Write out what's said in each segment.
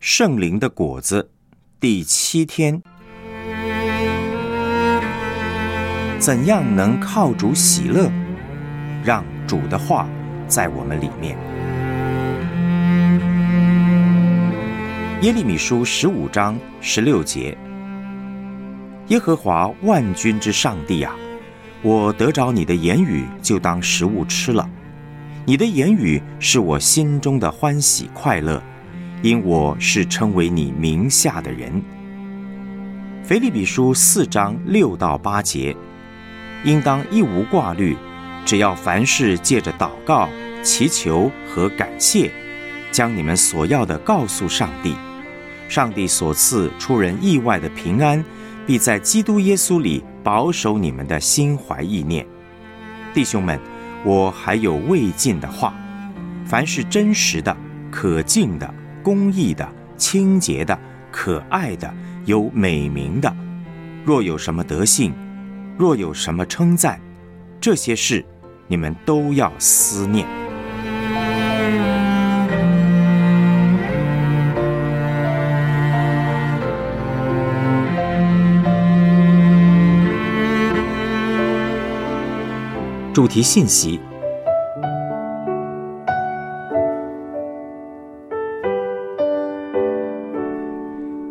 圣灵的果子，第七天，怎样能靠主喜乐？让主的话在我们里面。耶利米书十五章十六节：耶和华万军之上帝啊，我得着你的言语，就当食物吃了。你的言语是我心中的欢喜快乐。因我是称为你名下的人。腓立比书四章六到八节，应当一无挂虑，只要凡事借着祷告、祈求和感谢，将你们所要的告诉上帝。上帝所赐出人意外的平安，必在基督耶稣里保守你们的心怀意念。弟兄们，我还有未尽的话：凡是真实的、可敬的。公义的、清洁的、可爱的、有美名的，若有什么德性，若有什么称赞，这些事你们都要思念。主题信息。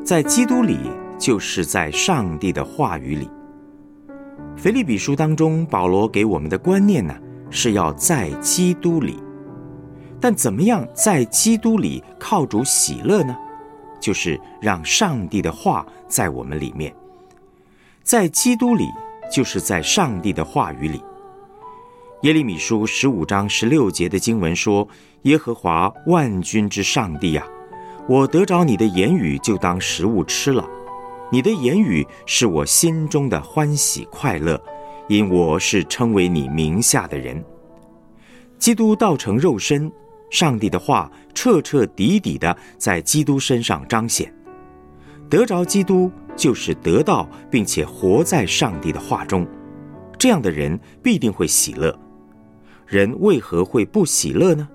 在基督里，就是在上帝的话语里。腓立比书当中，保罗给我们的观念呢，是要在基督里。但怎么样在基督里靠主喜乐呢？就是让上帝的话在我们里面。在基督里，就是在上帝的话语里。耶利米书十五章十六节的经文说：“耶和华万军之上帝呀。”我得着你的言语，就当食物吃了。你的言语是我心中的欢喜快乐，因我是称为你名下的人。基督道成肉身，上帝的话彻彻底底的在基督身上彰显。得着基督，就是得到并且活在上帝的话中。这样的人必定会喜乐。人为何会不喜乐呢？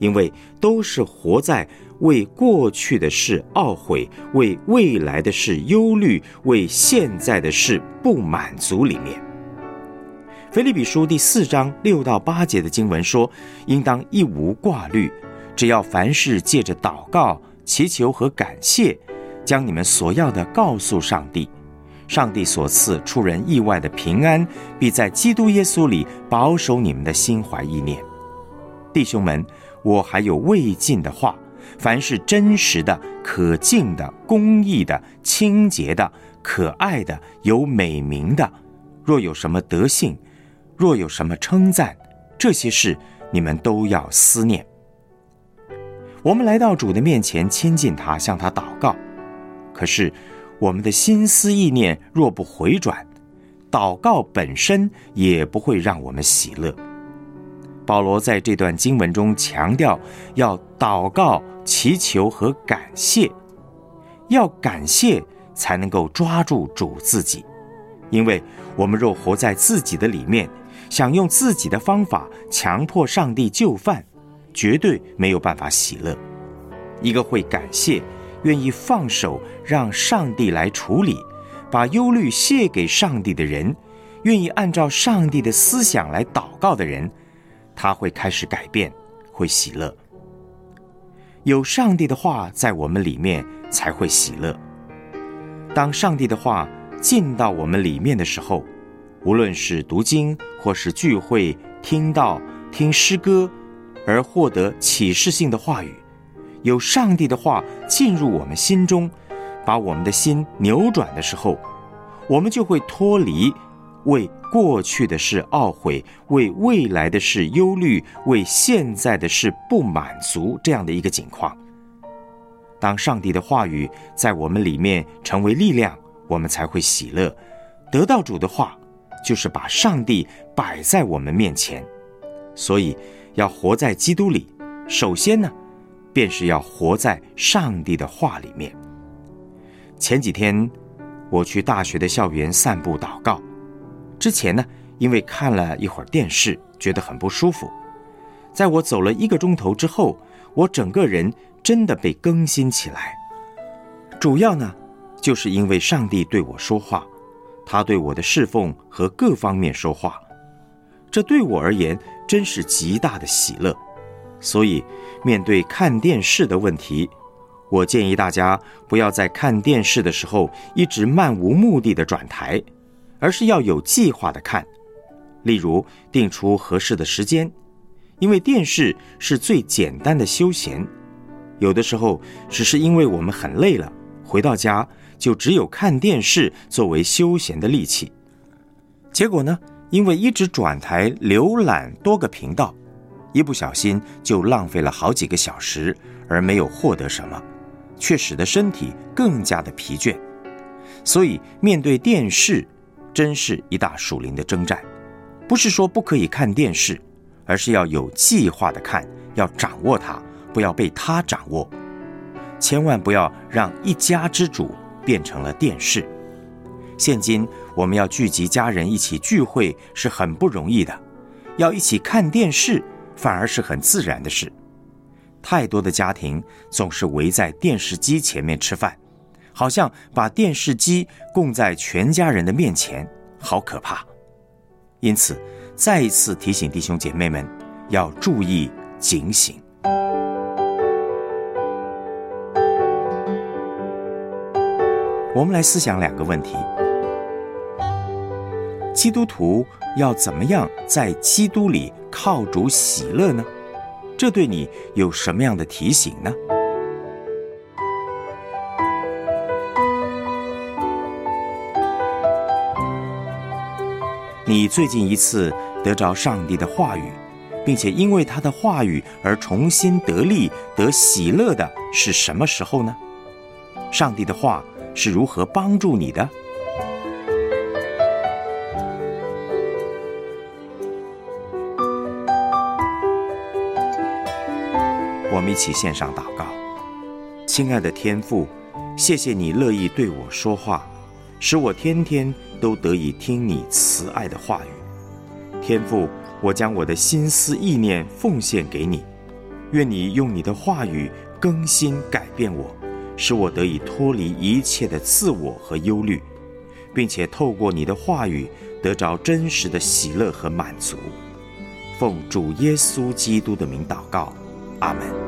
因为都是活在。为过去的事懊悔，为未来的事忧虑，为现在的事不满足。里面，腓利比书第四章六到八节的经文说：“应当一无挂虑，只要凡事借着祷告、祈求和感谢，将你们所要的告诉上帝。上帝所赐出人意外的平安，必在基督耶稣里保守你们的心怀意念。弟兄们，我还有未尽的话。”凡是真实的、可敬的、公义的、清洁的、可爱的、有美名的，若有什么德性，若有什么称赞，这些事你们都要思念。我们来到主的面前，亲近他，向他祷告。可是我们的心思意念若不回转，祷告本身也不会让我们喜乐。保罗在这段经文中强调，要祷告。祈求和感谢，要感谢才能够抓住主自己，因为我们若活在自己的里面，想用自己的方法强迫上帝就范，绝对没有办法喜乐。一个会感谢、愿意放手让上帝来处理，把忧虑卸给上帝的人，愿意按照上帝的思想来祷告的人，他会开始改变，会喜乐。有上帝的话在我们里面，才会喜乐。当上帝的话进到我们里面的时候，无论是读经或是聚会、听到、听诗歌，而获得启示性的话语，有上帝的话进入我们心中，把我们的心扭转的时候，我们就会脱离。为过去的事懊悔，为未来的事忧虑，为现在的事不满足，这样的一个境况。当上帝的话语在我们里面成为力量，我们才会喜乐。得到主的话，就是把上帝摆在我们面前。所以，要活在基督里，首先呢，便是要活在上帝的话里面。前几天，我去大学的校园散步祷告。之前呢，因为看了一会儿电视，觉得很不舒服。在我走了一个钟头之后，我整个人真的被更新起来，主要呢，就是因为上帝对我说话，他对我的侍奉和各方面说话，这对我而言真是极大的喜乐。所以，面对看电视的问题，我建议大家不要在看电视的时候一直漫无目的的转台，而是要有计划的看。例如，定出合适的时间，因为电视是最简单的休闲。有的时候，只是因为我们很累了，回到家就只有看电视作为休闲的利器。结果呢，因为一直转台浏览多个频道，一不小心就浪费了好几个小时，而没有获得什么，却使得身体更加的疲倦。所以，面对电视，真是一大属灵的征战。不是说不可以看电视，而是要有计划的看，要掌握它，不要被它掌握。千万不要让一家之主变成了电视。现今我们要聚集家人一起聚会是很不容易的，要一起看电视反而是很自然的事。太多的家庭总是围在电视机前面吃饭，好像把电视机供在全家人的面前，好可怕。因此，再一次提醒弟兄姐妹们要注意警醒。我们来思想两个问题：基督徒要怎么样在基督里靠主喜乐呢？这对你有什么样的提醒呢？你最近一次得着上帝的话语，并且因为他的话语而重新得力、得喜乐的是什么时候呢？上帝的话是如何帮助你的？我们一起献上祷告，亲爱的天父，谢谢你乐意对我说话。使我天天都得以听你慈爱的话语，天父，我将我的心思意念奉献给你，愿你用你的话语更新改变我，使我得以脱离一切的自我和忧虑，并且透过你的话语得着真实的喜乐和满足。奉主耶稣基督的名祷告，阿门。